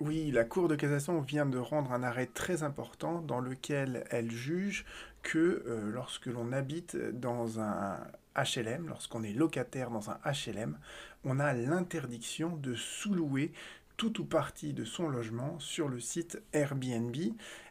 Oui, la Cour de cassation vient de rendre un arrêt très important dans lequel elle juge que euh, lorsque l'on habite dans un HLM, lorsqu'on est locataire dans un HLM, on a l'interdiction de sous-louer tout ou partie de son logement sur le site Airbnb.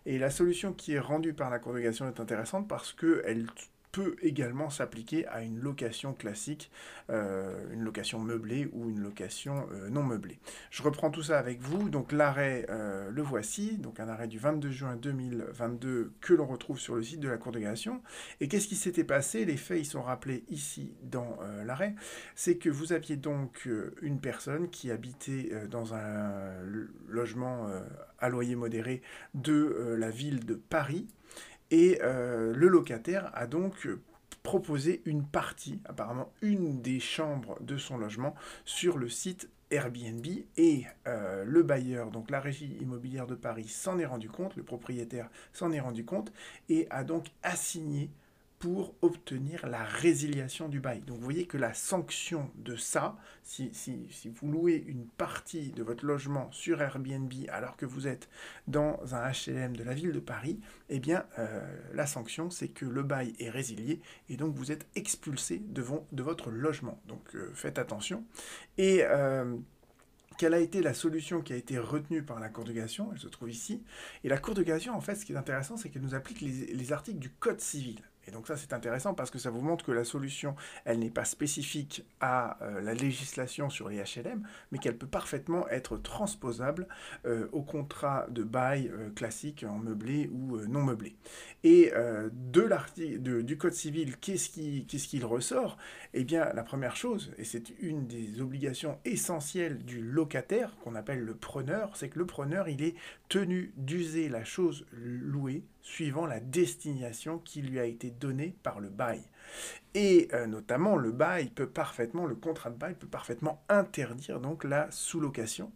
Et la solution qui est rendue par la cassation est intéressante parce qu'elle peut également s'appliquer à une location classique, euh, une location meublée ou une location euh, non meublée. Je reprends tout ça avec vous. Donc l'arrêt, euh, le voici, donc un arrêt du 22 juin 2022 que l'on retrouve sur le site de la Cour de cassation. Et qu'est-ce qui s'était passé? Les faits, ils sont rappelés ici dans l'arrêt. C'est que vous aviez donc une personne qui habitait dans un logement à loyer modéré de la ville de Paris et euh, le locataire a donc proposé une partie, apparemment une des chambres de son logement, sur le site Airbnb. Et euh, le bailleur, donc la régie immobilière de Paris, s'en est rendu compte, le propriétaire s'en est rendu compte et a donc assigné pour obtenir la résiliation du bail. Donc vous voyez que la sanction de ça, si, vous louez une partie de votre logement sur Airbnb alors que vous êtes dans un HLM de la ville de Paris, eh bien euh, la sanction c'est que le bail est résilié et donc vous êtes expulsé de, de votre logement. Donc euh, faites attention. Et euh, quelle a été la solution qui a été retenue par la Cour de cassation? Elle se trouve ici. Et la Cour de cassation, en fait, ce qui est intéressant, c'est qu'elle nous applique les articles du Code civil. Et donc ça, c'est intéressant parce que ça vous montre que la solution, elle n'est pas spécifique à euh, la législation sur les HLM, mais qu'elle peut parfaitement être transposable euh, au contrat de bail euh, classique en meublé ou non meublé. Et de l'article du Code civil, qu'est-ce qu'il qui ressort? Eh bien, la première chose, et c'est une des obligations essentielles du locataire, qu'on appelle le preneur, c'est que le preneur, il est tenu d'user la chose louée suivant la destination qui lui a été donnée par le bail. Et euh, notamment, le bail peut parfaitement, le contrat de bail peut parfaitement interdire donc la sous-location.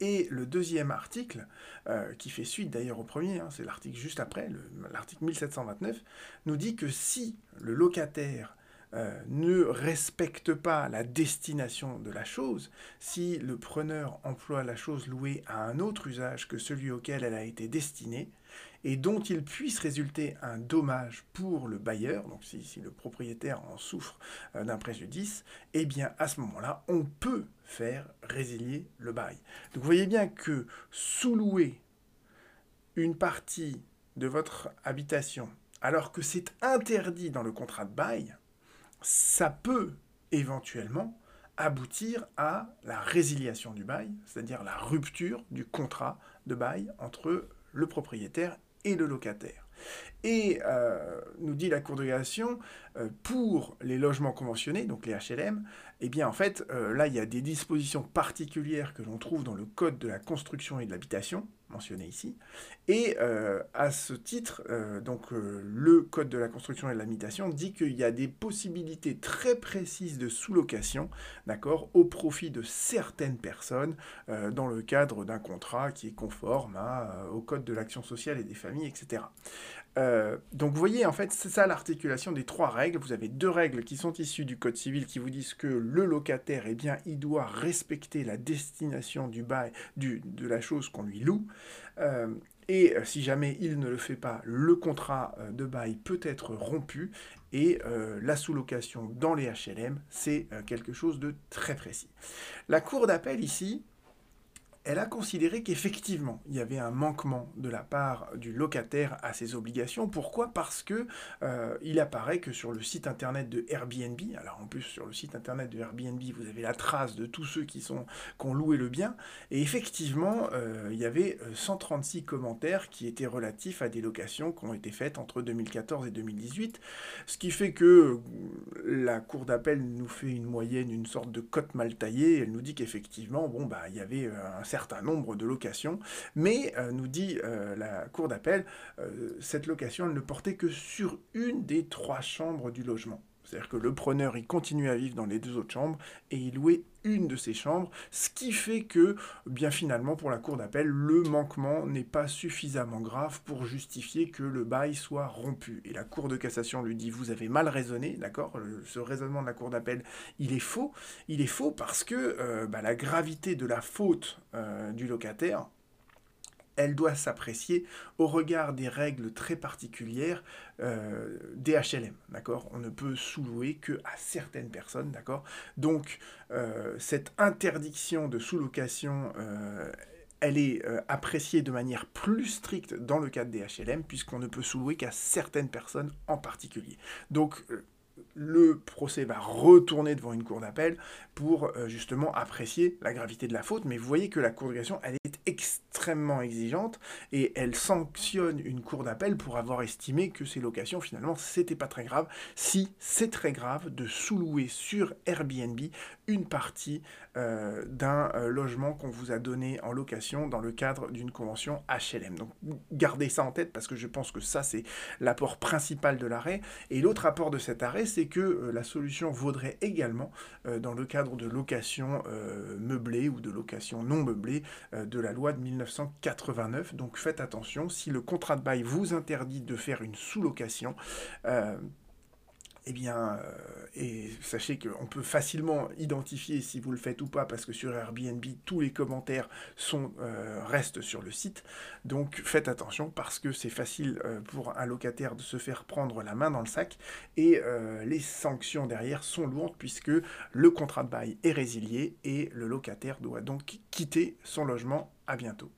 Et le deuxième article, euh, qui fait suite d'ailleurs au premier, hein, c'est l'article juste après, l'article 1729, nous dit que si le locataire euh, ne respecte pas la destination de la chose, si le preneur emploie la chose louée à un autre usage que celui auquel elle a été destinée, et dont il puisse résulter un dommage pour le bailleur, donc si, le propriétaire en souffre euh, d'un préjudice, eh bien à ce moment-là, on peut faire résilier le bail. Donc vous voyez bien que sous-louer une partie de votre habitation alors que c'est interdit dans le contrat de bail, ça peut éventuellement aboutir à la résiliation du bail, c'est-à-dire la rupture du contrat de bail entre le propriétaire et le locataire. Et euh, nous dit la Cour de cassation, euh, pour les logements conventionnés, donc les HLM, eh bien en fait, euh, là il y a des dispositions particulières que l'on trouve dans le Code de la construction et de l'habitation, mentionné ici. Et à ce titre, donc le Code de la construction et de l'habitation dit qu'il y a des possibilités très précises de sous-location, d'accord, au profit de certaines personnes dans le cadre d'un contrat qui est conforme au Code de l'action sociale et des familles, etc. donc vous voyez, en fait, c'est ça l'articulation des trois règles. Vous avez deux règles qui sont issues du Code civil qui vous disent que le locataire, eh bien, il doit respecter la destination du bail, du, de la chose qu'on lui loue. Euh, et euh, si jamais il ne le fait pas, le contrat euh, de bail peut être rompu et la sous-location dans les HLM, c'est quelque chose de très précis. La Cour d'appel ici, elle a considéré qu'effectivement, il y avait un manquement de la part du locataire à ses obligations. Pourquoi? Parce que euh, il apparaît que sur le site internet de Airbnb, alors en plus sur le site internet de Airbnb, vous avez la trace de tous ceux qui, sont, qui ont loué le bien, et effectivement, euh, il y avait 136 euh, commentaires qui étaient relatifs à des locations qui ont été faites entre 2014 et 2018, ce qui fait que la Cour d'appel nous fait une moyenne, une sorte de cote mal taillée, elle nous dit qu'effectivement, bon, bah, il y avait un certain nombre de locations, mais euh, nous dit euh, la Cour d'appel, euh, cette location ne portait que sur une des trois chambres du logement. C'est-à-dire que le preneur, il continue à vivre dans les deux autres chambres et il louait une de ces chambres, ce qui fait que, bien finalement, pour la cour d'appel, le manquement n'est pas suffisamment grave pour justifier que le bail soit rompu. Et la cour de cassation lui dit, vous avez mal raisonné, d'accord? Ce raisonnement de la cour d'appel, il est faux. Il est faux parce que euh, bah, la gravité de la faute euh, du locataire, elle doit s'apprécier au regard des règles très particulières euh, des HLM, d'accord? On ne peut sous-louer que à certaines personnes, d'accord? Donc, euh, cette interdiction de sous-location, euh, elle est appréciée de manière plus stricte dans le cadre des HLM, puisqu'on ne peut sous-louer qu'à certaines personnes en particulier. Donc, le procès va retourner devant une cour d'appel pour justement apprécier la gravité de la faute. Mais vous voyez que la cour de cassation, elle est extrêmement exigeante et elle sanctionne une cour d'appel pour avoir estimé que ces locations finalement c'était pas très grave si c'est très grave de sous-louer sur Airbnb une partie euh, d'un euh, logement qu'on vous a donné en location dans le cadre d'une convention HLM. Donc gardez ça en tête parce que je pense que ça c'est l'apport principal de l'arrêt et l'autre apport de cet arrêt c'est que euh, la solution vaudrait également dans le cadre de location meublée ou de location non meublée de la loi de 1989. Donc faites attention, si le contrat de bail vous interdit de faire une sous-location, euh, eh bien, euh, et sachez qu'on peut facilement identifier si vous le faites ou pas, parce que sur Airbnb, tous les commentaires sont, euh, restent sur le site. Donc faites attention, parce que c'est facile pour un locataire de se faire prendre la main dans le sac, et les sanctions derrière sont lourdes, puisque le contrat de bail est résilié, et le locataire doit donc quitter son logement. À bientôt.